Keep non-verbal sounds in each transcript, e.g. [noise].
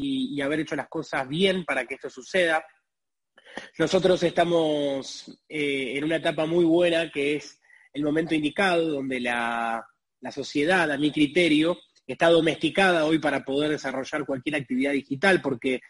y, haber hecho las cosas bien para que esto suceda. Nosotros estamos eh, en una etapa muy buena que es el momento indicado donde la, la sociedad, a mi criterio, está domesticada hoy para poder desarrollar cualquier actividad digital, porque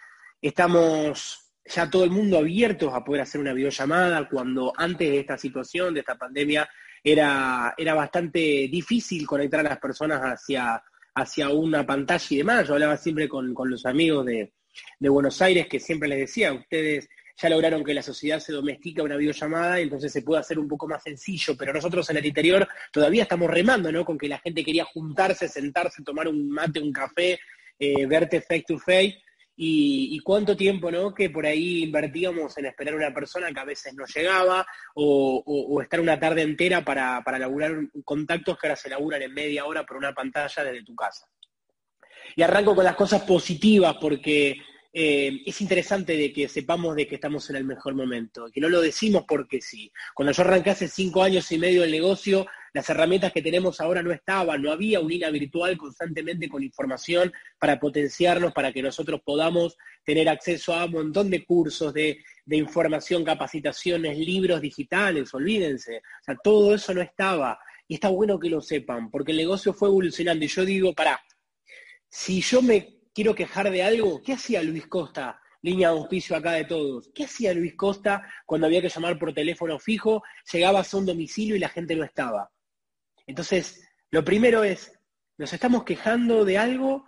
estamos ya todo el mundo abiertos a poder hacer una videollamada, cuando antes de esta situación, de esta pandemia, era, era bastante difícil conectar a las personas hacia, hacia una pantalla y demás. Yo hablaba siempre con, los amigos de, de Buenos Aires que siempre les decía, ustedes ya lograron que la sociedad se domestica una videollamada y entonces se puede hacer un poco más sencillo, pero nosotros en el interior todavía estamos remando, ¿no? Con que la gente quería juntarse, sentarse, tomar un mate, un café, eh, verte face to face. Y, cuánto tiempo, ¿no? Que por ahí invertíamos en esperar a una persona que a veces no llegaba o, estar una tarde entera para, para laburar contactos que ahora se laburan en media hora por una pantalla desde tu casa. Y arranco con las cosas positivas porque eh, es interesante de que sepamos de que estamos en el mejor momento, que no lo decimos porque sí. Cuando yo arranqué hace cinco años y medio el negocio, las herramientas que tenemos ahora no estaban, no había un INA virtual constantemente con información para potenciarnos, para que nosotros podamos tener acceso a un montón de cursos, de, información, capacitaciones, libros digitales, olvídense. O sea, todo eso no estaba. Y está bueno que lo sepan, porque el negocio fue evolucionando. Y yo digo, pará, si yo me quiero quejar de algo, ¿qué hacía Luis Costa? Línea de auspicio acá de todos. ¿Qué hacía Luis Costa cuando había que llamar por teléfono fijo? Llegabas a un domicilio y la gente no estaba. Entonces, lo primero es, ¿nos estamos quejando de algo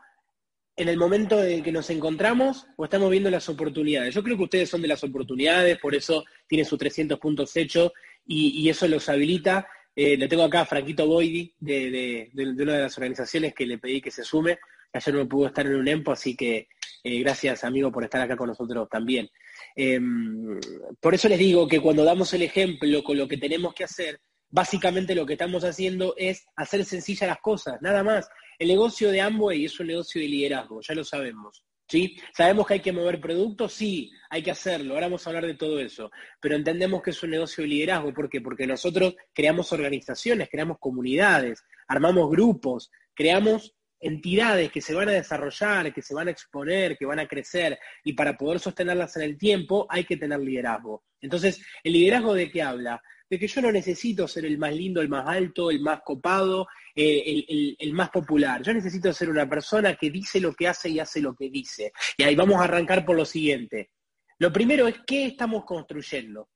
en el momento en que nos encontramos o estamos viendo las oportunidades? Yo creo que ustedes son de las oportunidades, por eso tienen sus 300 puntos hechos y, eso los habilita. Eh, le tengo acá a Franquito Boidi, de, de, una de las organizaciones que le pedí que se sume, Ayer no pudo estar en un EMPO, así que eh, gracias, amigo, por estar acá con nosotros también. Em, por eso les digo que cuando damos el ejemplo con lo que tenemos que hacer, básicamente lo que estamos haciendo es hacer sencillas las cosas, nada más. El negocio de Amway es un negocio de liderazgo, ya lo sabemos. ¿Sí? ¿Sabemos que hay que mover productos? Sí, hay que hacerlo. Ahora vamos a hablar de todo eso. Pero entendemos que es un negocio de liderazgo. ¿Por qué? Porque nosotros creamos organizaciones, creamos comunidades, armamos grupos, creamos entidades que se van a desarrollar, que se van a exponer, que van a crecer, y para poder sostenerlas en el tiempo hay que tener liderazgo. Entonces, ¿el liderazgo de qué habla? De que yo no necesito ser el más lindo, el más alto, el más copado, eh, el, más popular. Yo necesito ser una persona que dice lo que hace y hace lo que dice. Y ahí vamos a arrancar por lo siguiente. Lo primero es, ¿qué estamos construyendo?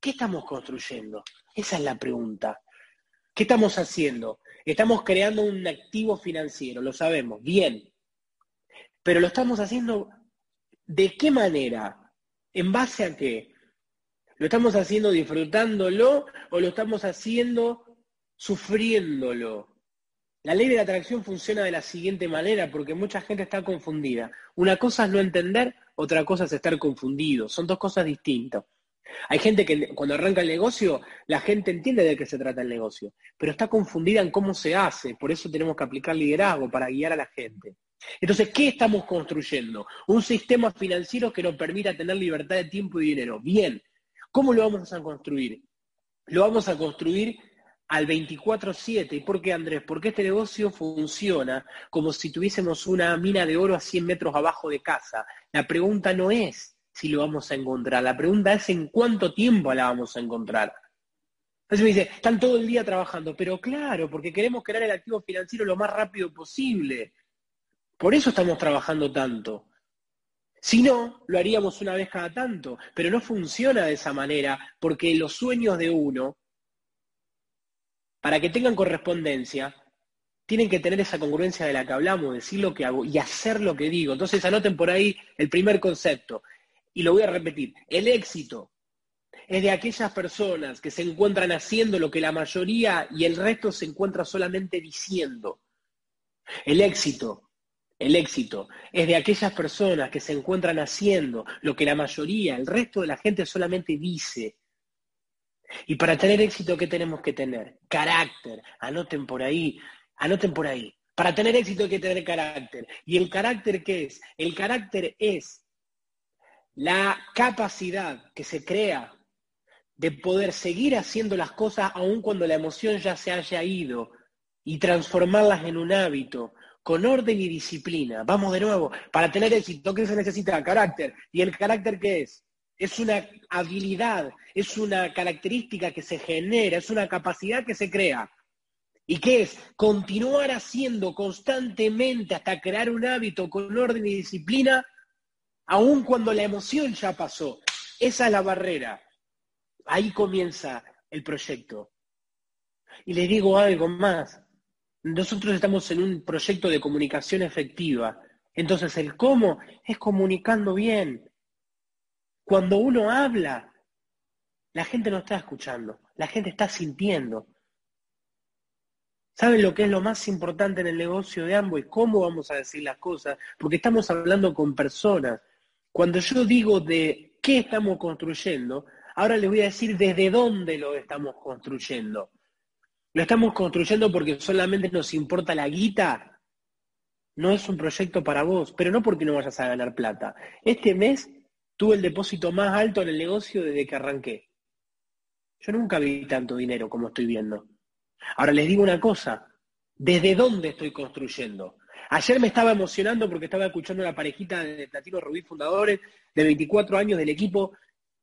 ¿Qué estamos construyendo? Esa es la pregunta. ¿Qué estamos haciendo? Estamos creando un activo financiero, lo sabemos, bien. Pero lo estamos haciendo de qué manera, en base a qué. ¿Lo estamos haciendo disfrutándolo o lo estamos haciendo sufriéndolo? La ley de la atracción funciona de la siguiente manera porque mucha gente está confundida. Una cosa es no entender, otra cosa es estar confundido. Son dos cosas distintas. Hay gente que cuando arranca el negocio, la gente entiende de qué se trata el negocio, pero está confundida en cómo se hace. Por eso tenemos que aplicar liderazgo para guiar a la gente. Entonces, ¿qué estamos construyendo? Un sistema financiero que nos permita tener libertad de tiempo y dinero. Bien, ¿cómo lo vamos a construir? Lo vamos a construir al 24/7. ¿Y por qué, Andrés? Porque este negocio funciona como si tuviésemos una mina de oro a 100 metros abajo de casa. La pregunta no es si lo vamos a encontrar. La pregunta es en cuánto tiempo la vamos a encontrar. Entonces me dice, están todo el día trabajando, pero claro, porque queremos crear el activo financiero lo más rápido posible. Por eso estamos trabajando tanto. Si no, lo haríamos una vez cada tanto, pero no funciona de esa manera, porque los sueños de uno, para que tengan correspondencia, tienen que tener esa congruencia de la que hablamos, decir lo que hago y hacer lo que digo. Entonces anoten por ahí el primer concepto. Y lo voy a repetir, el éxito es de aquellas personas que se encuentran haciendo lo que la mayoría y el resto se encuentra solamente diciendo. El éxito, el éxito es de aquellas personas que se encuentran haciendo lo que la mayoría, el resto de la gente solamente dice. Y para tener éxito, ¿qué tenemos que tener? Carácter. Anoten por ahí, anoten por ahí. Para tener éxito hay que tener carácter. ¿Y el carácter qué es? El carácter es la capacidad que se crea de poder seguir haciendo las cosas aun cuando la emoción ya se haya ido y transformarlas en un hábito, con orden y disciplina. Vamos de nuevo, para tener éxito, ¿qué se necesita? Carácter. ¿Y el carácter qué es? Es una habilidad, es una característica que se genera, es una capacidad que se crea. ¿Y qué es? Continuar haciendo constantemente hasta crear un hábito con orden y disciplina, aun cuando la emoción ya pasó. Esa es la barrera. Ahí comienza el proyecto. Y les digo algo más. Nosotros estamos en un proyecto de comunicación efectiva. Entonces el cómo es comunicando bien. Cuando uno habla, la gente no está escuchando, la gente está sintiendo. ¿Saben lo que es lo más importante en el negocio de ambos? ¿Cómo vamos a decir las cosas? Porque estamos hablando con personas. Cuando yo digo de qué estamos construyendo, ahora les voy a decir desde dónde lo estamos construyendo. ¿Lo estamos construyendo porque solamente nos importa la guita? No es un proyecto para vos, pero no porque no vayas a ganar plata. Este mes tuve el depósito más alto en el negocio desde que arranqué. Yo nunca vi tanto dinero como estoy viendo. Ahora les digo una cosa, ¿desde dónde estoy construyendo? Ayer me estaba emocionando porque estaba escuchando a la parejita de Platino Rubí Fundadores, de 24 años del equipo,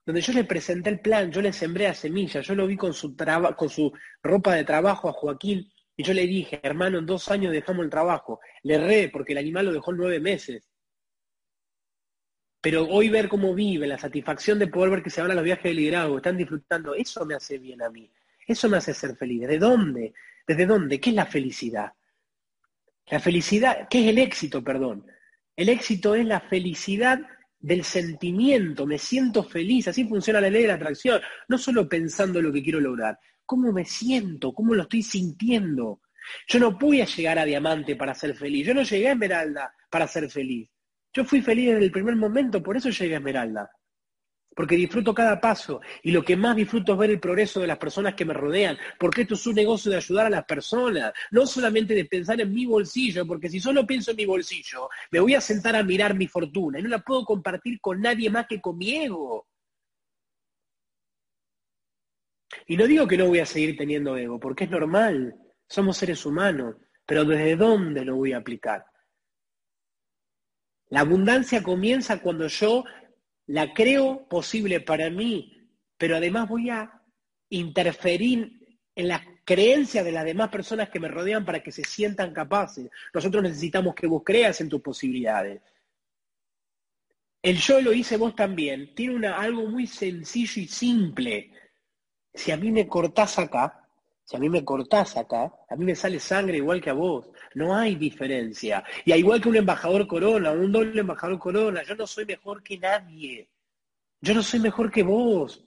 donde yo le presenté el plan, yo le sembré a semilla, yo lo vi con su, con su ropa de trabajo a Joaquín, y yo le dije, hermano, en dos años dejamos el trabajo. Le re, porque el animal lo dejó nueve meses. Pero hoy ver cómo vive, la satisfacción de poder ver que se van a los viajes de liderazgo, están disfrutando, eso me hace bien a mí. Eso me hace ser feliz. ¿De dónde? ¿Desde dónde? ¿Qué es la felicidad? La felicidad, ¿qué es el éxito, perdón? El éxito es la felicidad del sentimiento, me siento feliz, así funciona la ley de la atracción, no solo pensando en lo que quiero lograr, cómo me siento, cómo lo estoy sintiendo. Yo no a llegar a diamante para ser feliz, yo no llegué a esmeralda para ser feliz. Yo fui feliz desde el primer momento, por eso llegué a esmeralda porque disfruto cada paso y lo que más disfruto es ver el progreso de las personas que me rodean, porque esto es un negocio de ayudar a las personas, no solamente de pensar en mi bolsillo, porque si solo pienso en mi bolsillo, me voy a sentar a mirar mi fortuna y no la puedo compartir con nadie más que con mi ego. Y no digo que no voy a seguir teniendo ego, porque es normal, somos seres humanos, pero ¿desde dónde lo voy a aplicar? La abundancia comienza cuando yo la creo posible para mí, pero además voy a interferir en las creencias de las demás personas que me rodean para que se sientan capaces. Nosotros necesitamos que vos creas en tus posibilidades. El yo lo hice vos también. Tiene una, algo muy sencillo y simple. Si a mí me cortás acá, si a mí me cortás acá, a mí me sale sangre igual que a vos. No hay diferencia. Y igual que un embajador corona, un doble embajador corona, yo no soy mejor que nadie. Yo no soy mejor que vos.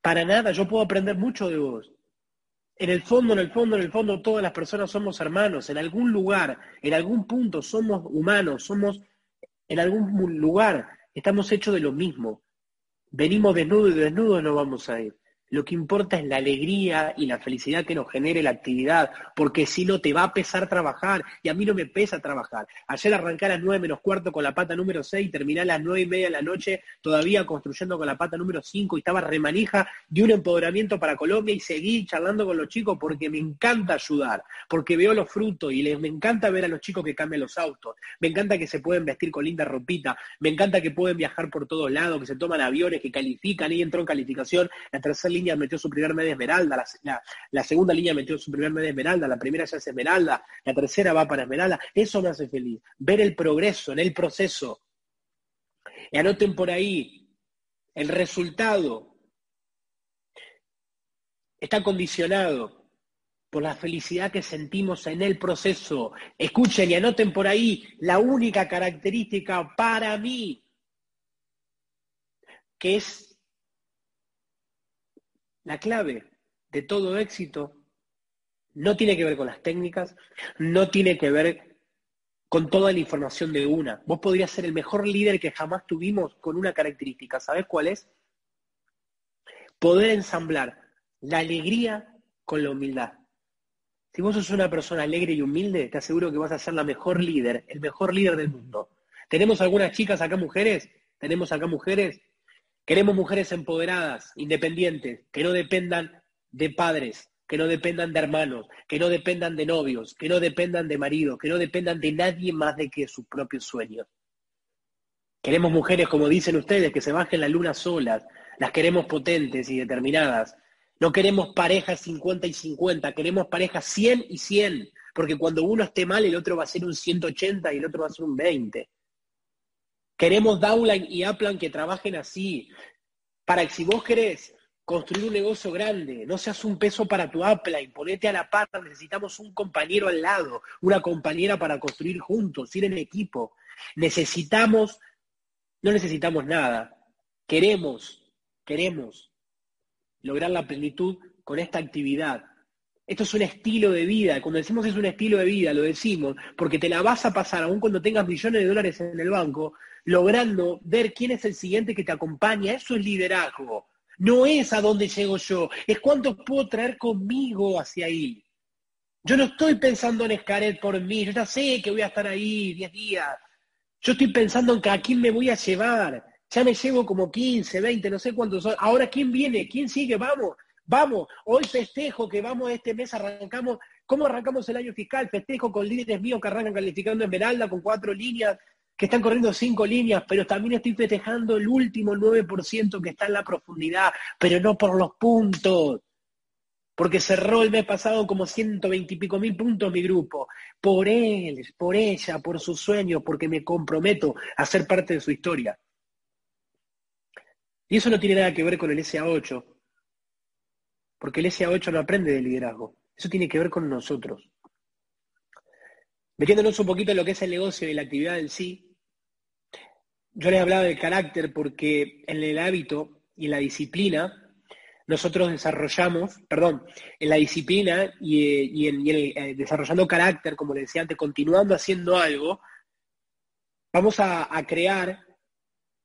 Para nada, yo puedo aprender mucho de vos. En el fondo, en el fondo, en el fondo, todas las personas somos hermanos. En algún lugar, en algún punto, somos humanos, somos, en algún lugar, estamos hechos de lo mismo. Venimos desnudos y desnudos no vamos a ir. Lo que importa es la alegría y la felicidad que nos genere la actividad, porque si no te va a pesar trabajar, y a mí no me pesa trabajar. Ayer arranqué a las nueve menos cuarto con la pata número 6, terminé a las nueve y media de la noche todavía construyendo con la pata número 5 y estaba remanija de un empoderamiento para Colombia y seguí charlando con los chicos porque me encanta ayudar, porque veo los frutos y les, me encanta ver a los chicos que cambian los autos, me encanta que se pueden vestir con linda ropita, me encanta que pueden viajar por todos lados, que se toman aviones, que califican, y entró en calificación la tercera línea metió su primer media esmeralda, la, segunda línea metió su primer media esmeralda, la primera ya es esmeralda, la tercera va para esmeralda. Eso me hace feliz. Ver el progreso en el proceso. Y anoten por ahí, el resultado está condicionado por la felicidad que sentimos en el proceso. Escuchen y anoten por ahí la única característica para mí que es la clave de todo éxito no tiene que ver con las técnicas, no tiene que ver con toda la información de una. Vos podrías ser el mejor líder que jamás tuvimos con una característica. ¿Sabés cuál es? Poder ensamblar la alegría con la humildad. Si vos sos una persona alegre y humilde, te aseguro que vas a ser la mejor líder, el mejor líder del mundo. ¿Tenemos algunas chicas acá mujeres? ¿Tenemos acá mujeres? Queremos mujeres empoderadas, independientes, que no dependan de padres, que no dependan de hermanos, que no dependan de novios, que no dependan de maridos, que no dependan de nadie más de que sus propios sueños. Queremos mujeres, como dicen ustedes, que se bajen la luna solas, las queremos potentes y determinadas. No queremos parejas 50 y 50, queremos parejas 100 y 100, porque cuando uno esté mal, el otro va a ser un 180 y el otro va a ser un 20. Queremos downline y upline que trabajen así, para que si vos querés construir un negocio grande, no seas un peso para tu upline, ponete a la par, necesitamos un compañero al lado, una compañera para construir juntos, ir en equipo. Necesitamos, no necesitamos nada, queremos, queremos lograr la plenitud con esta actividad. Esto es un estilo de vida. Cuando decimos es un estilo de vida, lo decimos porque te la vas a pasar, aun cuando tengas millones de dólares en el banco, logrando ver quién es el siguiente que te acompaña. Eso es liderazgo. No es a dónde llego yo, es cuánto puedo traer conmigo hacia ahí. Yo no estoy pensando en Escaret por mí, yo ya sé que voy a estar ahí 10 días. Yo estoy pensando en a quién me voy a llevar. Ya me llevo como 15, 20, no sé cuántos son. Ahora, ¿quién viene? ¿Quién sigue? Vamos, vamos. Hoy festejo que vamos este mes, arrancamos. ¿Cómo arrancamos el año fiscal? Festejo con líderes míos que arrancan calificando Esmeralda con cuatro líneas que están corriendo cinco líneas, pero también estoy festejando el último 9% que está en la profundidad, pero no por los puntos, porque cerró el mes pasado como 120 y pico mil puntos mi grupo, por él, por ella, por sus sueños, porque me comprometo a ser parte de su historia. Y eso no tiene nada que ver con el SA8, porque el SA8 no aprende de liderazgo, eso tiene que ver con nosotros. Metiéndonos un poquito en lo que es el negocio y la actividad en sí, yo les hablaba del carácter porque en el hábito y en la disciplina nosotros desarrollamos, perdón, en la disciplina y, en, eh, desarrollando carácter, como les decía antes, continuando haciendo algo, vamos a crear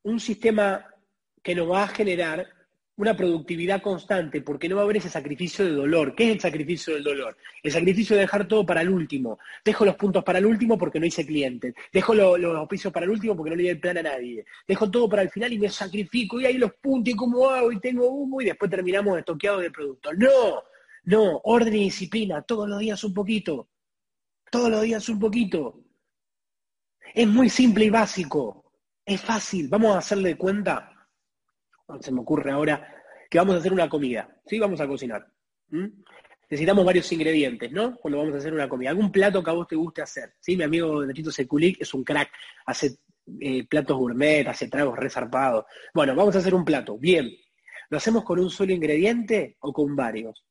un sistema que nos va a generar una productividad constante, porque no va a haber ese sacrificio de dolor. ¿Qué es el sacrificio del dolor? El sacrificio de dejar todo para el último. Dejo los puntos para el último porque no hice clientes. Dejo los auspicios para el último porque no le di el plan a nadie. Dejo todo para el final y me sacrifico y ahí los puntos y cómo hago y tengo humo y después terminamos estoqueados de producto. No, no, orden y disciplina, todos los días un poquito. Todos los días un poquito. Es muy simple y básico. Es fácil. Vamos a hacerle cuenta se me ocurre ahora que vamos a hacer una comida, ¿sí? Vamos a cocinar. Necesitamos varios ingredientes, ¿no? Cuando vamos a hacer una comida. Algún plato que a vos te guste hacer, ¿sí? Mi amigo Nachito Sekulik es un crack, hace eh, platos gourmet, hace tragos resarpados. Bueno, vamos a hacer un plato, bien. ¿Lo hacemos con un solo ingrediente o con varios?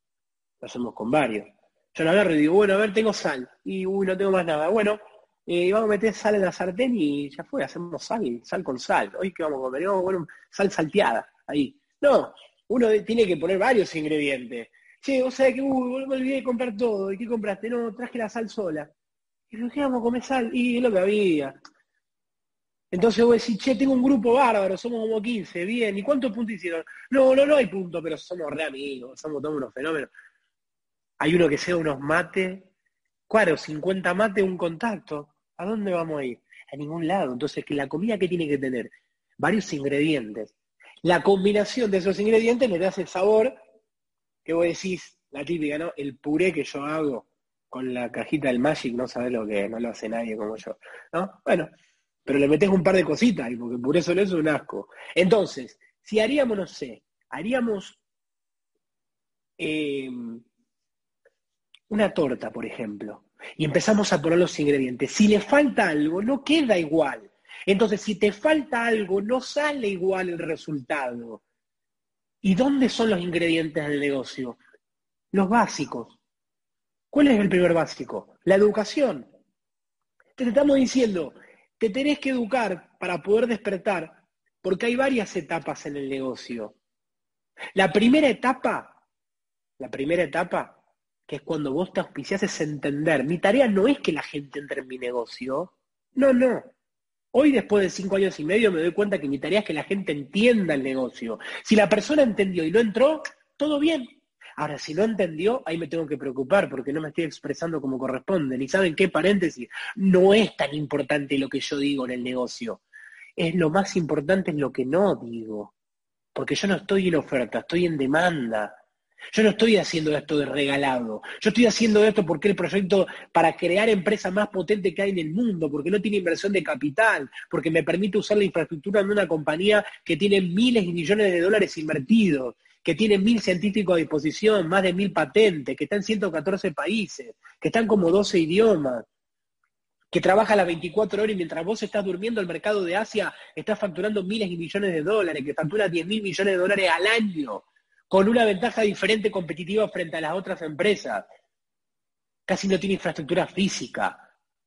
Lo hacemos con varios. Yo lo agarro y digo, bueno, a ver, tengo sal. Y, uy, no tengo más nada. Bueno, eh, vamos a meter sal en la sartén y ya fue, hacemos sal, sal con sal. Hoy que vamos a comer, vamos a comer sal salteada, ahí. No, uno tiene que poner varios ingredientes. Che, o sea que uy, me olvidé de comprar todo. ¿Y qué compraste? No, traje la sal sola. Y ¿qué vamos a comer sal? Y es lo que había. Entonces vos decís, che, tengo un grupo bárbaro, somos como 15, bien, ¿y cuántos puntos hicieron? No, no, no hay puntos, pero somos re amigos, somos todos unos fenómenos. Hay uno que sea unos mates, claro, 50 mates, un contacto. ¿A dónde vamos a ir? A ningún lado. Entonces, la comida que tiene que tener varios ingredientes. La combinación de esos ingredientes le da ese sabor que vos decís, la típica, ¿no? El puré que yo hago con la cajita del Magic, no sabes lo que no lo hace nadie como yo. ¿No? Bueno, pero le metes un par de cositas, porque puré solo es un asco. Entonces, si haríamos, no sé, haríamos eh, una torta, por ejemplo y empezamos a poner los ingredientes. Si le falta algo, no queda igual. Entonces, si te falta algo, no sale igual el resultado. ¿Y dónde son los ingredientes del negocio? Los básicos. ¿Cuál es el primer básico? La educación. Te estamos diciendo, te tenés que educar para poder despertar, porque hay varias etapas en el negocio. La primera etapa, la primera etapa que es cuando vos te auspicias, es entender. Mi tarea no es que la gente entre en mi negocio. No, no. Hoy, después de cinco años y medio, me doy cuenta que mi tarea es que la gente entienda el negocio. Si la persona entendió y no entró, todo bien. Ahora, si no entendió, ahí me tengo que preocupar porque no me estoy expresando como corresponde. Ni saben qué paréntesis. No es tan importante lo que yo digo en el negocio. Es lo más importante es lo que no digo. Porque yo no estoy en oferta, estoy en demanda. Yo no estoy haciendo esto de regalado. Yo estoy haciendo esto porque el proyecto para crear empresa más potente que hay en el mundo, porque no tiene inversión de capital, porque me permite usar la infraestructura de una compañía que tiene miles y millones de dólares invertidos, que tiene mil científicos a disposición, más de mil patentes, que está en 114 países, que están como 12 idiomas, que trabaja las 24 horas y mientras vos estás durmiendo el mercado de Asia está facturando miles y millones de dólares, que factura 10 mil millones de dólares al año con una ventaja diferente competitiva frente a las otras empresas. Casi no tiene infraestructura física,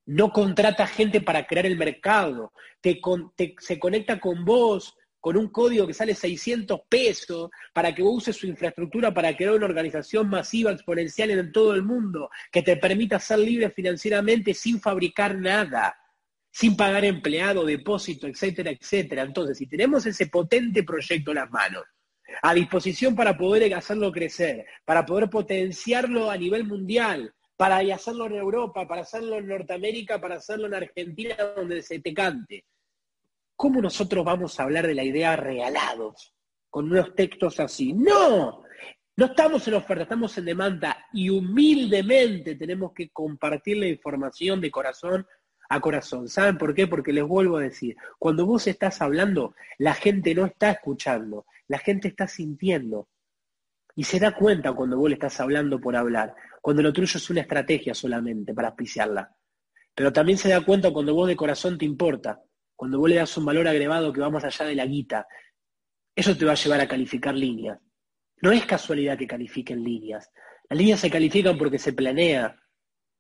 no contrata gente para crear el mercado, se conecta con vos con un código que sale 600 pesos para que vos uses su infraestructura para crear una organización masiva, exponencial en todo el mundo, que te permita ser libre financieramente sin fabricar nada, sin pagar empleado, depósito, etcétera, etcétera. Entonces, si tenemos ese potente proyecto en las manos, a disposición para poder hacerlo crecer, para poder potenciarlo a nivel mundial, para hacerlo en Europa, para hacerlo en Norteamérica, para hacerlo en Argentina, donde se te cante. ¿Cómo nosotros vamos a hablar de la idea regalados con unos textos así? No, no estamos en oferta, estamos en demanda y humildemente tenemos que compartir la información de corazón a corazón. ¿Saben por qué? Porque les vuelvo a decir, cuando vos estás hablando, la gente no está escuchando, la gente está sintiendo. Y se da cuenta cuando vos le estás hablando por hablar, cuando lo tuyo es una estrategia solamente para auspiciarla. Pero también se da cuenta cuando vos de corazón te importa, cuando vos le das un valor agregado que va más allá de la guita. Eso te va a llevar a calificar líneas. No es casualidad que califiquen líneas. Las líneas se califican porque se planea.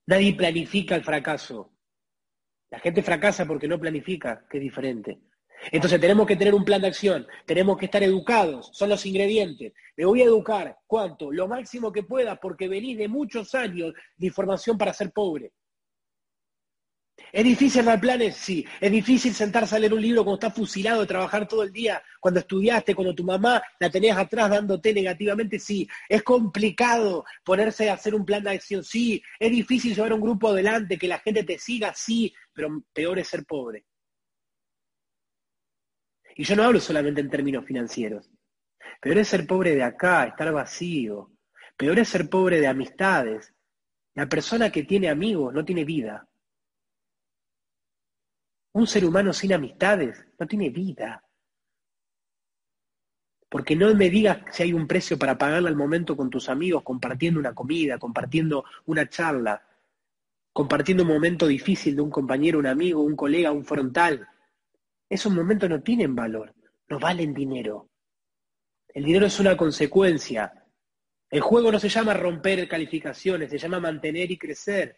Nadie planifica el fracaso. La gente fracasa porque no planifica, que es diferente. Entonces tenemos que tener un plan de acción, tenemos que estar educados, son los ingredientes. Me voy a educar, ¿cuánto? Lo máximo que pueda, porque venís de muchos años de información para ser pobre. ¿Es difícil dar planes? Sí. ¿Es difícil sentarse a leer un libro cuando estás fusilado de trabajar todo el día? Cuando estudiaste, cuando tu mamá la tenías atrás dándote negativamente? Sí. ¿Es complicado ponerse a hacer un plan de acción? Sí. ¿Es difícil llevar un grupo adelante, que la gente te siga? Sí. Pero peor es ser pobre. Y yo no hablo solamente en términos financieros. Peor es ser pobre de acá, estar vacío. Peor es ser pobre de amistades. La persona que tiene amigos no tiene vida. Un ser humano sin amistades no tiene vida. Porque no me digas si hay un precio para pagarle al momento con tus amigos, compartiendo una comida, compartiendo una charla, compartiendo un momento difícil de un compañero, un amigo, un colega, un frontal. Esos momentos no tienen valor, no valen dinero. El dinero es una consecuencia. El juego no se llama romper calificaciones, se llama mantener y crecer.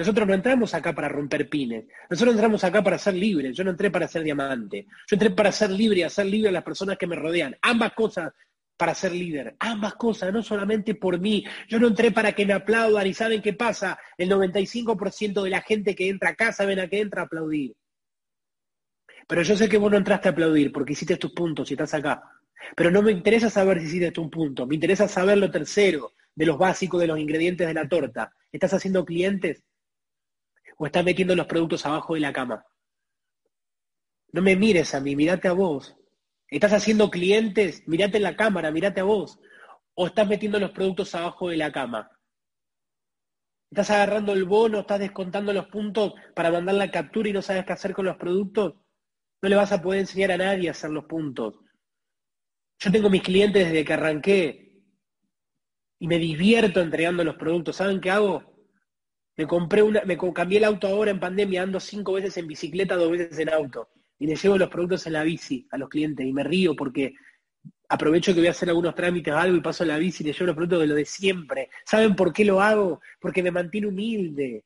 Nosotros no entramos acá para romper pines. Nosotros entramos acá para ser libres. Yo no entré para ser diamante. Yo entré para ser libre y hacer libre a las personas que me rodean. Ambas cosas para ser líder. Ambas cosas, no solamente por mí. Yo no entré para que me aplaudan y saben qué pasa. El 95% de la gente que entra acá saben a qué entra a aplaudir. Pero yo sé que vos no entraste a aplaudir porque hiciste tus puntos y estás acá. Pero no me interesa saber si hiciste un punto. Me interesa saber lo tercero, de los básicos, de los ingredientes de la torta. ¿Estás haciendo clientes? O estás metiendo los productos abajo de la cama. No me mires a mí, mirate a vos. ¿Estás haciendo clientes? Mirate en la cámara, mirate a vos. ¿O estás metiendo los productos abajo de la cama? ¿Estás agarrando el bono, estás descontando los puntos para mandar la captura y no sabes qué hacer con los productos? No le vas a poder enseñar a nadie a hacer los puntos. Yo tengo mis clientes desde que arranqué y me divierto entregando los productos. ¿Saben qué hago? Me compré una, me cambié el auto ahora en pandemia, ando cinco veces en bicicleta, dos veces en auto. Y le llevo los productos en la bici a los clientes y me río porque aprovecho que voy a hacer algunos trámites o algo y paso la bici y le llevo los productos de lo de siempre. ¿Saben por qué lo hago? Porque me mantiene humilde,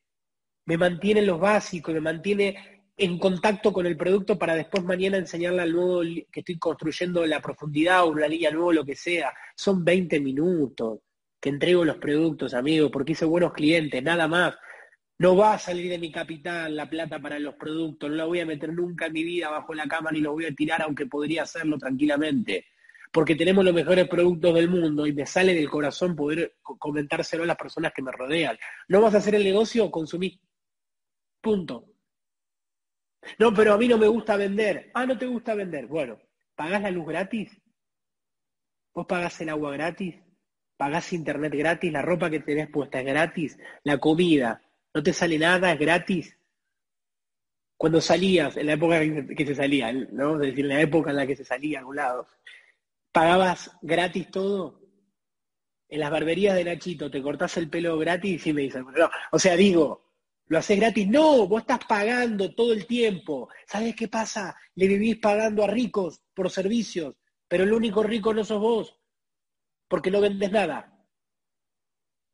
me mantiene en los básicos, me mantiene en contacto con el producto para después mañana enseñarle al nuevo que estoy construyendo la profundidad o una línea nueva, lo que sea. Son 20 minutos que entrego los productos, amigo, porque hice buenos clientes, nada más. No va a salir de mi capital la plata para los productos, no la voy a meter nunca en mi vida bajo la cama ni lo voy a tirar, aunque podría hacerlo tranquilamente. Porque tenemos los mejores productos del mundo y me sale del corazón poder comentárselo a las personas que me rodean. No vas a hacer el negocio, consumí. Punto. No, pero a mí no me gusta vender. Ah, no te gusta vender. Bueno, ¿pagás la luz gratis? ¿Vos pagás el agua gratis? Pagás internet gratis, la ropa que tenés puesta es gratis, la comida, no te sale nada, es gratis. Cuando salías, en la época que se salía, ¿no? Es decir, en la época en la que se salía a algún lado, pagabas gratis todo. En las barberías de Nachito te cortás el pelo gratis y me dicen, no, o sea, digo, ¿lo haces gratis? No, vos estás pagando todo el tiempo. ¿Sabes qué pasa? Le vivís pagando a ricos por servicios, pero el único rico no sos vos, porque no vendes nada.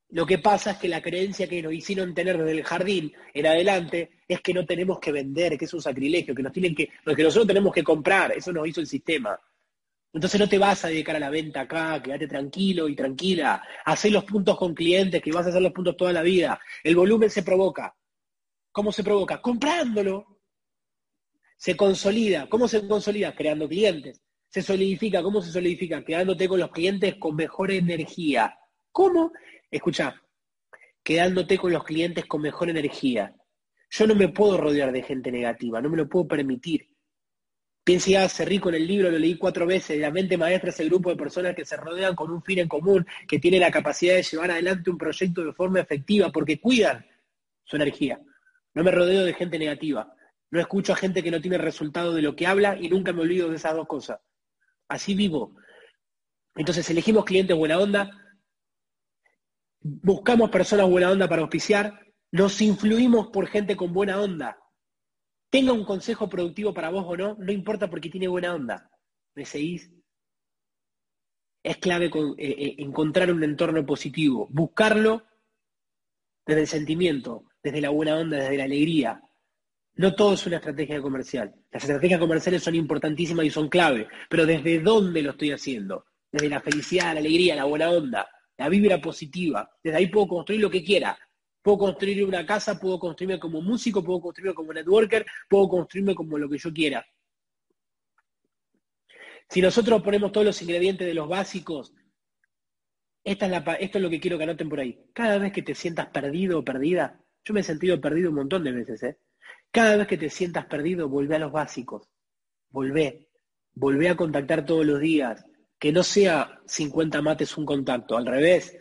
Lo que pasa es que la creencia que nos hicieron tener desde el jardín en adelante es que no tenemos que vender, que es un sacrilegio, que nos tienen que, que nosotros tenemos que comprar, eso nos hizo el sistema. Entonces no te vas a dedicar a la venta acá, quédate tranquilo y tranquila, hacé los puntos con clientes, que vas a hacer los puntos toda la vida. El volumen se provoca. ¿Cómo se provoca? Comprándolo. Se consolida. ¿Cómo se consolida? Creando clientes. Se solidifica. ¿Cómo se solidifica? Quedándote con los clientes con mejor energía. ¿Cómo? Escucha, quedándote con los clientes con mejor energía. Yo no me puedo rodear de gente negativa, no me lo puedo permitir. Piense y hace rico en el libro, lo leí cuatro veces. La mente maestra es el grupo de personas que se rodean con un fin en común, que tienen la capacidad de llevar adelante un proyecto de forma efectiva, porque cuidan su energía. No me rodeo de gente negativa. No escucho a gente que no tiene resultado de lo que habla y nunca me olvido de esas dos cosas. Así vivo. Entonces elegimos clientes buena onda, buscamos personas buena onda para auspiciar, nos influimos por gente con buena onda. Tenga un consejo productivo para vos o no, no importa porque tiene buena onda. ¿Me seguís? Es clave eh, eh, encontrar un entorno positivo, buscarlo desde el sentimiento, desde la buena onda, desde la alegría. No todo es una estrategia comercial. Las estrategias comerciales son importantísimas y son clave, pero ¿desde dónde lo estoy haciendo? Desde la felicidad, la alegría, la buena onda la vibra positiva. Desde ahí puedo construir lo que quiera. Puedo construir una casa, puedo construirme como músico, puedo construirme como networker, puedo construirme como lo que yo quiera. Si nosotros ponemos todos los ingredientes de los básicos, esta es la, esto es lo que quiero que anoten por ahí. Cada vez que te sientas perdido o perdida, yo me he sentido perdido un montón de veces, ¿eh? Cada vez que te sientas perdido, volvé a los básicos. Volvé. Volvé a contactar todos los días. Que no sea 50 mates un contacto, al revés,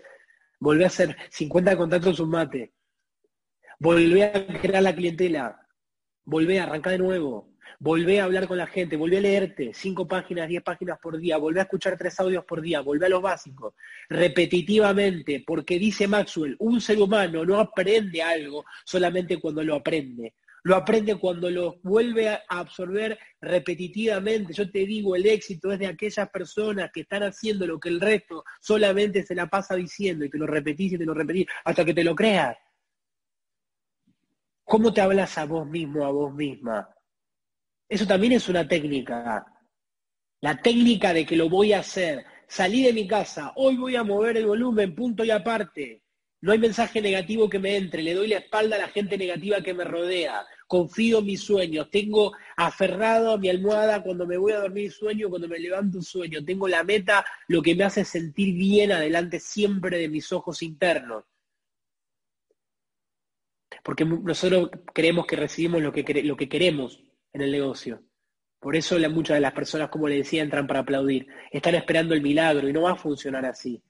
volvé a hacer 50 contactos un mate, volvé a crear la clientela, volvé a arrancar de nuevo, volvé a hablar con la gente, volvé a leerte 5 páginas, 10 páginas por día, volvé a escuchar 3 audios por día, volvé a los básicos, repetitivamente, porque dice Maxwell, un ser humano no aprende algo solamente cuando lo aprende, lo aprende cuando lo vuelve a absorber repetitivamente. Yo te digo, el éxito es de aquellas personas que están haciendo lo que el resto solamente se la pasa diciendo y te lo repetís y te lo repetís hasta que te lo creas. ¿Cómo te hablas a vos mismo, a vos misma? Eso también es una técnica. La técnica de que lo voy a hacer. Salí de mi casa, hoy voy a mover el volumen, punto y aparte. No hay mensaje negativo que me entre, le doy la espalda a la gente negativa que me rodea, confío en mis sueños, tengo aferrado a mi almohada cuando me voy a dormir sueño, cuando me levanto un sueño, tengo la meta, lo que me hace sentir bien adelante siempre de mis ojos internos. Porque nosotros creemos que recibimos lo que, lo que queremos en el negocio. Por eso muchas de las personas, como le decía, entran para aplaudir. Están esperando el milagro y no va a funcionar así.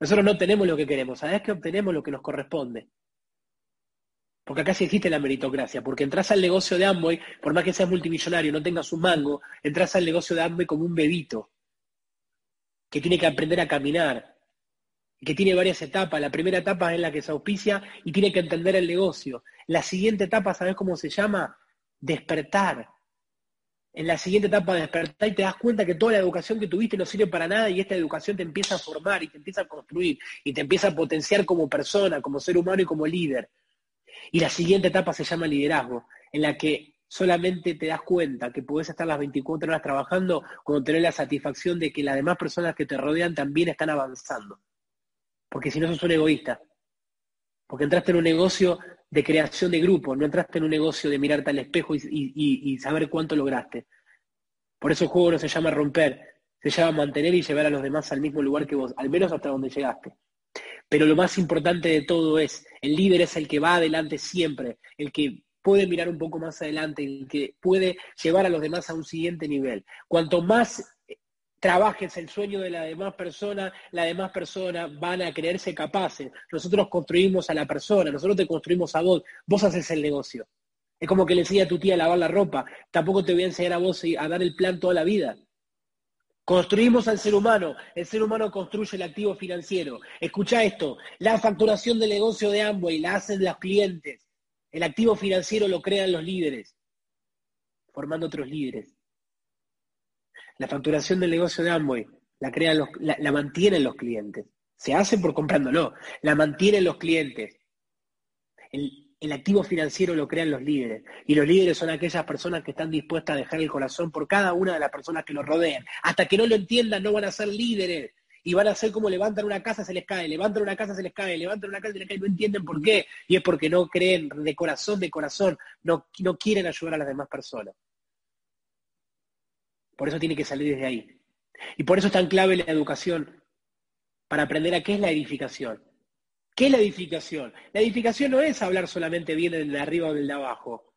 Nosotros no tenemos lo que queremos, ¿sabes que obtenemos lo que nos corresponde? Porque acá sí existe la meritocracia, porque entras al negocio de Amway, por más que seas multimillonario, no tengas un mango, entras al negocio de Amway como un bebito, que tiene que aprender a caminar, que tiene varias etapas. La primera etapa es la que se auspicia y tiene que entender el negocio. La siguiente etapa, ¿sabes cómo se llama? Despertar en la siguiente etapa de despertar y te das cuenta que toda la educación que tuviste no sirve para nada y esta educación te empieza a formar y te empieza a construir y te empieza a potenciar como persona, como ser humano y como líder. Y la siguiente etapa se llama liderazgo, en la que solamente te das cuenta que puedes estar las 24 horas trabajando cuando tenés la satisfacción de que las demás personas que te rodean también están avanzando. Porque si no sos un egoísta. Porque entraste en un negocio de creación de grupo, no entraste en un negocio de mirarte al espejo y, saber cuánto lograste. Por eso el juego no se llama romper, se llama mantener y llevar a los demás al mismo lugar que vos, al menos hasta donde llegaste. Pero lo más importante de todo es, el líder es el que va adelante siempre, el que puede mirar un poco más adelante, el que puede llevar a los demás a un siguiente nivel. Cuanto más trabajes el sueño de la demás persona, la demás persona van a creerse capaces. Nosotros construimos a la persona, nosotros te construimos a vos, vos haces el negocio. Es como que le enseña a tu tía a lavar la ropa, tampoco te voy a enseñar a vos a dar el plan toda la vida. Construimos al ser humano, el ser humano construye el activo financiero. Escucha esto, la facturación del negocio de Amway la hacen los clientes, el activo financiero lo crean los líderes, formando otros líderes. La facturación del negocio de Amway la, crean los, la, mantienen los clientes. Se hace por comprándolo, la mantienen los clientes. El, activo financiero lo crean los líderes. Y los líderes son aquellas personas que están dispuestas a dejar el corazón por cada una de las personas que los rodean. Hasta que no lo entiendan, no van a ser líderes. Y van a ser como levantan una casa, se les cae, levantan una casa, se les cae, levantan una casa, se les cae, no entienden por qué. Y es porque no creen de corazón, de corazón, no, no quieren ayudar a las demás personas. Por eso tiene que salir desde ahí. Y por eso es tan clave la educación, para aprender a qué es la edificación. ¿Qué es la edificación? La edificación no es hablar solamente bien del de arriba o del de abajo.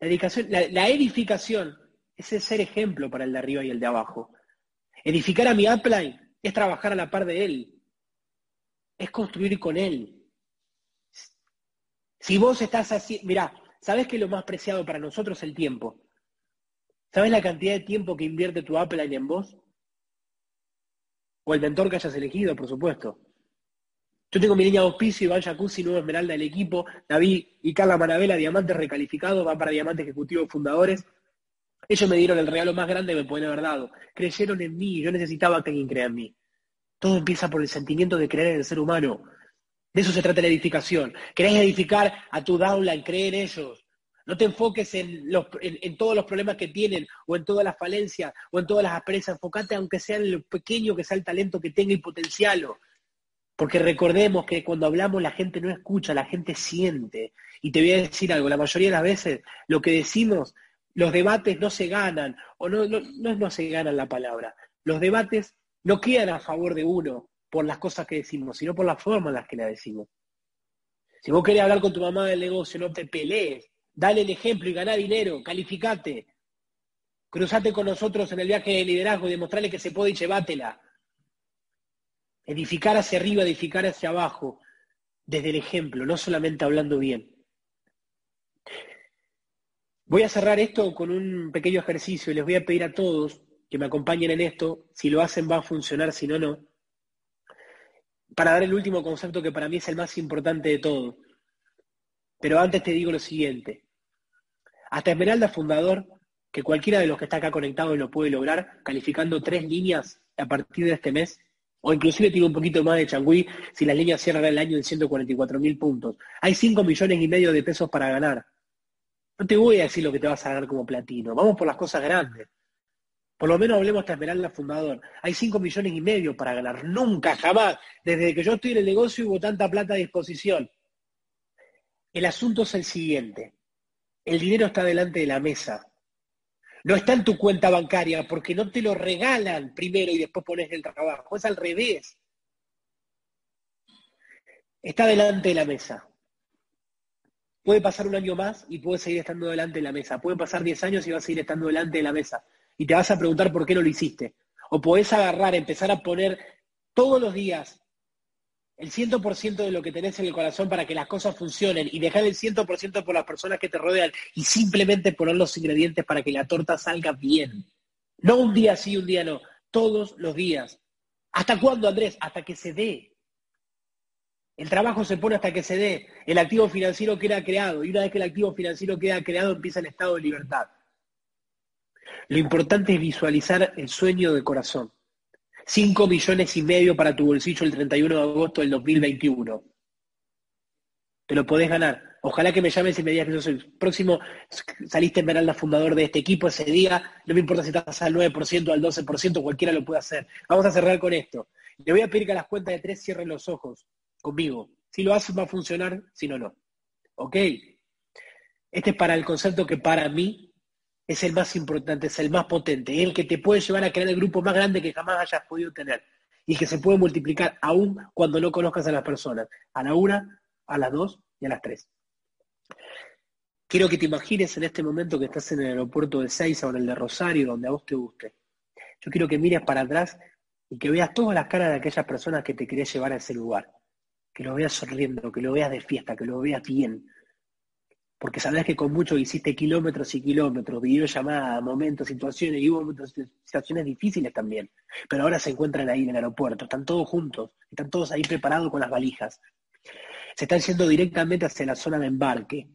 La, edificación, la, edificación es ser ejemplo para el de arriba y el de abajo. Edificar a mi upline es trabajar a la par de él. Es construir con él. Si vos estás así, mirá, ¿sabés que lo más preciado para nosotros es el tiempo? ¿Sabes la cantidad de tiempo que invierte tu Apple en vos? O el mentor que hayas elegido, por supuesto. Yo tengo mi línea de auspicio, Iván Jacuzzi, nuevo esmeralda del equipo, David y Carla Manabela, diamantes recalificados, van para diamantes ejecutivos fundadores. Ellos me dieron el regalo más grande que me pueden haber dado. Creyeron en mí, yo necesitaba que alguien crea en mí. Todo empieza por el sentimiento de creer en el ser humano. De eso se trata la edificación. Querés edificar a tu downline, creer en ellos. No te enfoques en, todos los problemas que tienen, o en todas las falencias, o en todas las asperezas. Enfócate aunque sea en lo pequeño que sea el talento que tenga y potencialo. Porque recordemos que cuando hablamos la gente no escucha, la gente siente. Y te voy a decir algo, la mayoría de las veces lo que decimos, los debates no se ganan, o no, no, no, no se ganan la palabra. Los debates no quedan a favor de uno por las cosas que decimos, sino por la forma en las que la decimos. Si vos querés hablar con tu mamá del negocio, no te pelees, Dale el ejemplo y ganá dinero, calificate. Cruzate con nosotros en el viaje de liderazgo y demostrarle que se puede y llévatela. Edificar hacia arriba, edificar hacia abajo, desde el ejemplo, no solamente hablando bien. Voy a cerrar esto con un pequeño ejercicio y les voy a pedir a todos que me acompañen en esto. Si lo hacen va a funcionar, si no, no. Para dar el último concepto que para mí es el más importante de todo. Pero antes te digo lo siguiente. Hasta Esmeralda Fundador, que cualquiera de los que está acá conectado lo puede lograr, calificando tres líneas a partir de este mes, o inclusive tiene un poquito más de changüí si las líneas cierran el año en 144 mil puntos. Hay 5 millones y medio de pesos para ganar. No te voy a decir lo que te vas a ganar como platino, vamos por las cosas grandes. Por lo menos hablemos hasta Esmeralda Fundador. Hay 5 millones y medio para ganar. Nunca, jamás, desde que yo estoy en el negocio hubo tanta plata a disposición. El asunto es el siguiente el dinero está delante de la mesa. No está en tu cuenta bancaria porque no te lo regalan primero y después pones el trabajo. Es al revés. Está delante de la mesa. Puede pasar un año más y puede seguir estando delante de la mesa. Puede pasar 10 años y vas a seguir estando delante de la mesa. Y te vas a preguntar por qué no lo hiciste. O podés agarrar, empezar a poner todos los días el 100% de lo que tenés en el corazón para que las cosas funcionen y dejar el 100% por las personas que te rodean y simplemente poner los ingredientes para que la torta salga bien. No un día sí, un día no, todos los días. ¿Hasta cuándo, Andrés? Hasta que se dé. El trabajo se pone hasta que se dé. El activo financiero queda creado y una vez que el activo financiero queda creado empieza el estado de libertad. Lo importante es visualizar el sueño del corazón. 5 millones y medio para tu bolsillo el 31 de agosto del 2021. Te lo podés ganar. Ojalá que me llames y me digas que sos el próximo, saliste en Esmeralda fundador de este equipo ese día, no me importa si estás al 9%, al 12%, cualquiera lo puede hacer. Vamos a cerrar con esto. Le voy a pedir que a las cuentas de tres cierren los ojos conmigo. Si lo haces va a funcionar, si no, no. ¿Ok? Este es para el concepto que para mí es el más importante, es el más potente, el que te puede llevar a crear el grupo más grande que jamás hayas podido tener y que se puede multiplicar aún cuando no conozcas a las personas, a la una, a las dos y a las tres. Quiero que te imagines en este momento que estás en el aeropuerto de Seiza o en el de Rosario, donde a vos te guste. Yo quiero que mires para atrás y que veas todas las caras de aquellas personas que te querías llevar a ese lugar. Que lo veas sonriendo, que lo veas de fiesta, que lo veas bien. Porque sabes que con mucho hiciste kilómetros y kilómetros, videollamadas, momentos, situaciones, y hubo situaciones difíciles también. Pero ahora se encuentran ahí en el aeropuerto, están todos juntos, están todos ahí preparados con las valijas. Se están yendo directamente hacia la zona de embarque.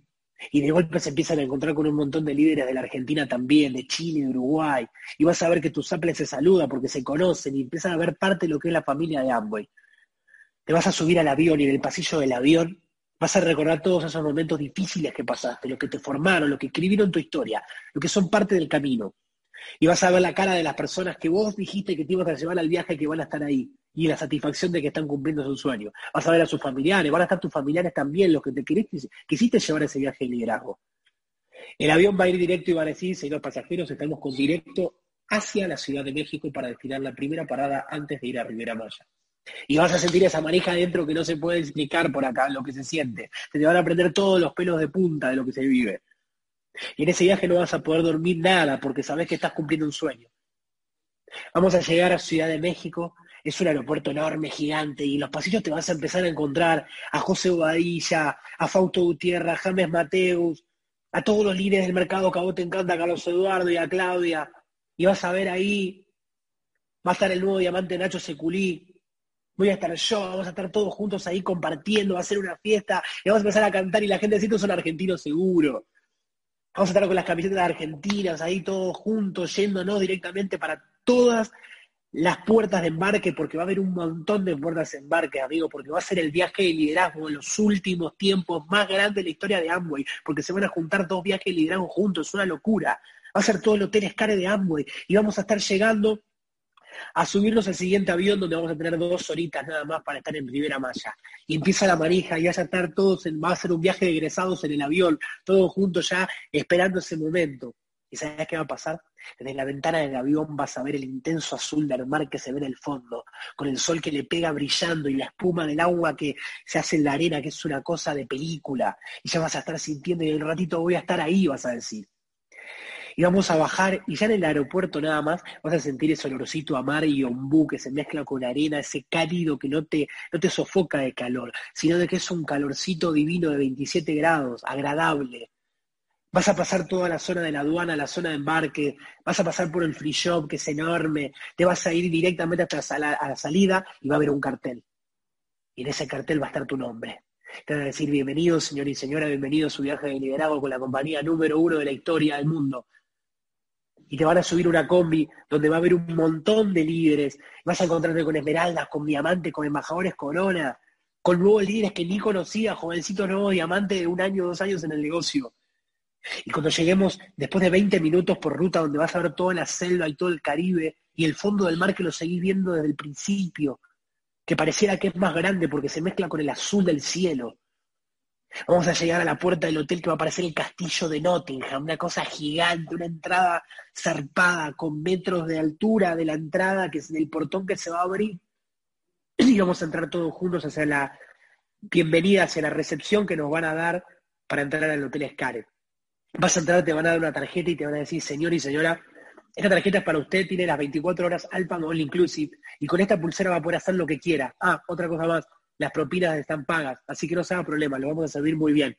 Y de golpe se empiezan a encontrar con un montón de líderes de la Argentina también, de Chile, de Uruguay. Y vas a ver que tus saples se saludan porque se conocen y empiezan a ver parte de lo que es la familia de Amway. Te vas a subir al avión y en el pasillo del avión vas a recordar todos esos momentos difíciles que pasaste, lo que te formaron, lo que escribieron tu historia, lo que son parte del camino. Y vas a ver la cara de las personas que vos dijiste que te ibas a llevar al viaje que van a estar ahí y la satisfacción de que están cumpliendo su sueño. Vas a ver a sus familiares, van a estar tus familiares también, los que te quisiste llevar ese viaje de liderazgo. El avión va a ir directo y va a decir, señores pasajeros, estamos con directo hacia la Ciudad de México para destinar la primera parada antes de ir a Rivera Maya. Y vas a sentir esa manija adentro que no se puede explicar por acá lo que se siente. Se te van a prender todos los pelos de punta de lo que se vive. Y en ese viaje no vas a poder dormir nada porque sabes que estás cumpliendo un sueño. Vamos a llegar a Ciudad de México es un aeropuerto enorme, gigante, y en los pasillos te vas a empezar a encontrar a José Bobadilla, a Fausto Gutiérrez, a James Mateus, a todos los líderes del mercado que a vos te encanta, a Carlos Eduardo y a Claudia, y vas a ver ahí, va a estar el nuevo diamante Nacho Seculí, voy a estar yo, vamos a estar todos juntos ahí compartiendo, va a ser una fiesta, y vamos a empezar a cantar y la gente dice, estos son argentinos seguro. Vamos a estar con las camisetas argentinas ahí todos juntos, yéndonos directamente para todas las puertas de embarque, porque va a haber un montón de puertas de embarque, amigo, porque va a ser el viaje de liderazgo en los últimos tiempos más grande de la historia de Amway, porque se van a juntar dos viajes de liderazgo juntos, es una locura. Va a ser todo el hotel Scare de Amway y vamos a estar llegando a subirnos al siguiente avión donde vamos a tener dos horitas nada más para estar en Rivera Maya. Y empieza la manija y vas a estar todos, en, va a ser un viaje de egresados en el avión, todos juntos ya esperando ese momento. ¿Y sabes qué va a pasar? Desde la ventana del avión vas a ver el intenso azul del mar que se ve en el fondo, con el sol que le pega brillando y la espuma del agua que se hace en la arena, que es una cosa de película. Y ya vas a estar sintiendo y en un ratito voy a estar ahí, vas a decir. Y vamos a bajar y ya en el aeropuerto nada más vas a sentir ese olorcito a mar y ombú que se mezcla con arena, ese cálido que no te, no te sofoca de calor, sino de que es un calorcito divino de 27 grados, agradable Vas a pasar toda la zona de la aduana, la zona de embarque, vas a pasar por el free shop, que es enorme, te vas a ir directamente hasta la, a la salida y va a haber un cartel. Y en ese cartel va a estar tu nombre. Te van a decir, bienvenido señor y señora, bienvenido a su viaje de liderazgo con la compañía número uno de la historia del mundo. Y te van a subir una combi donde va a haber un montón de líderes. Vas a encontrarte con esmeraldas, con diamantes, con embajadores corona, con nuevos líderes que ni conocía, jovencitos nuevos diamantes de un año, dos años en el negocio. Y cuando lleguemos, después de 20 minutos por ruta, donde vas a ver toda la selva y todo el Caribe y el fondo del mar que lo seguís viendo desde el principio, que pareciera que es más grande porque se mezcla con el azul del cielo. Vamos a llegar a la puerta del hotel que va a aparecer el castillo de Nottingham, una cosa gigante, una entrada zarpada con metros de altura de la entrada, que es del portón que se va a abrir. Y vamos a entrar todos juntos hacia la bienvenida, hacia la recepción que nos van a dar para entrar al Hotel Scarlet. Vas a entrar, te van a dar una tarjeta y te van a decir, señor y señora, esta tarjeta es para usted, tiene las 24 horas Alpan All Inclusive, y con esta pulsera va a poder hacer lo que quiera. Ah, otra cosa más, las propinas están pagas, así que no se haga problema, lo vamos a servir muy bien.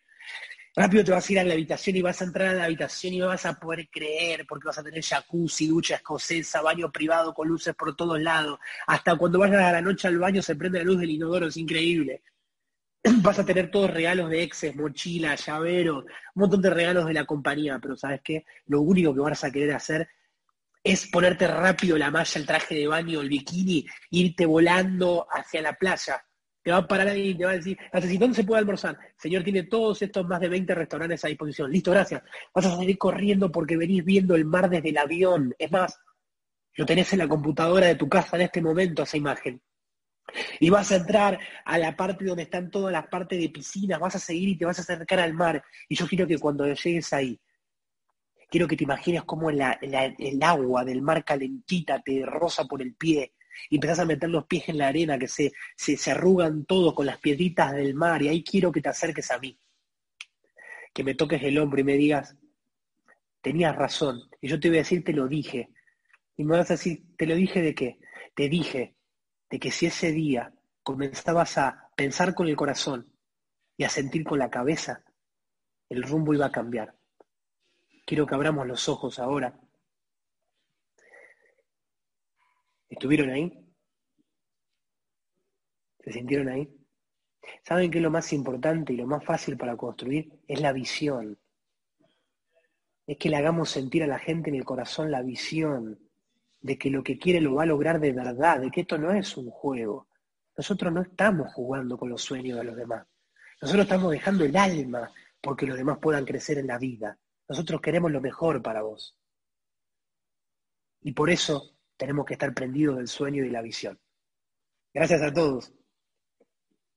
Rápido te vas a ir a la habitación y vas a entrar a la habitación y no vas a poder creer porque vas a tener jacuzzi, ducha escocesa, baño privado con luces por todos lados. Hasta cuando vayas a la noche al baño se prende la luz del inodoro, es increíble. [clears throat] vas a tener todos regalos de exes, mochila, llavero, un montón de regalos de la compañía, pero ¿sabes qué? Lo único que vas a querer hacer es ponerte rápido la malla, el traje de baño, el bikini, irte volando hacia la playa. Te va a parar ahí te va a decir, ¿dónde se puede almorzar? Señor, tiene todos estos más de 20 restaurantes a disposición. Listo, gracias. Vas a salir corriendo porque venís viendo el mar desde el avión. Es más, lo tenés en la computadora de tu casa en este momento, esa imagen. Y vas a entrar a la parte donde están todas las partes de piscinas, vas a seguir y te vas a acercar al mar. Y yo quiero que cuando llegues ahí, quiero que te imagines cómo el agua del mar calentita te roza por el pie y empezás a meter los pies en la arena que se, se, arrugan todos con las piedritas del mar y ahí quiero que te acerques a mí. Que me toques el hombro y me digas, tenías razón. Y yo te voy a decir, te lo dije. Y me vas a decir, ¿te lo dije de qué? Te dije de que si ese día comenzabas a pensar con el corazón y a sentir con la cabeza, el rumbo iba a cambiar. Quiero que abramos los ojos ahora. ¿Estuvieron ahí? ¿Se sintieron ahí? ¿Saben qué es lo más importante y lo más fácil para construir? Es la visión. Es que le hagamos sentir a la gente en el corazón la visión de que lo que quiere lo va a lograr de verdad, de que esto no es un juego. Nosotros no estamos jugando con los sueños de los demás. Nosotros estamos dejando el alma porque los demás puedan crecer en la vida. Nosotros queremos lo mejor para vos. Y por eso tenemos que estar prendidos del sueño y la visión. Gracias a todos.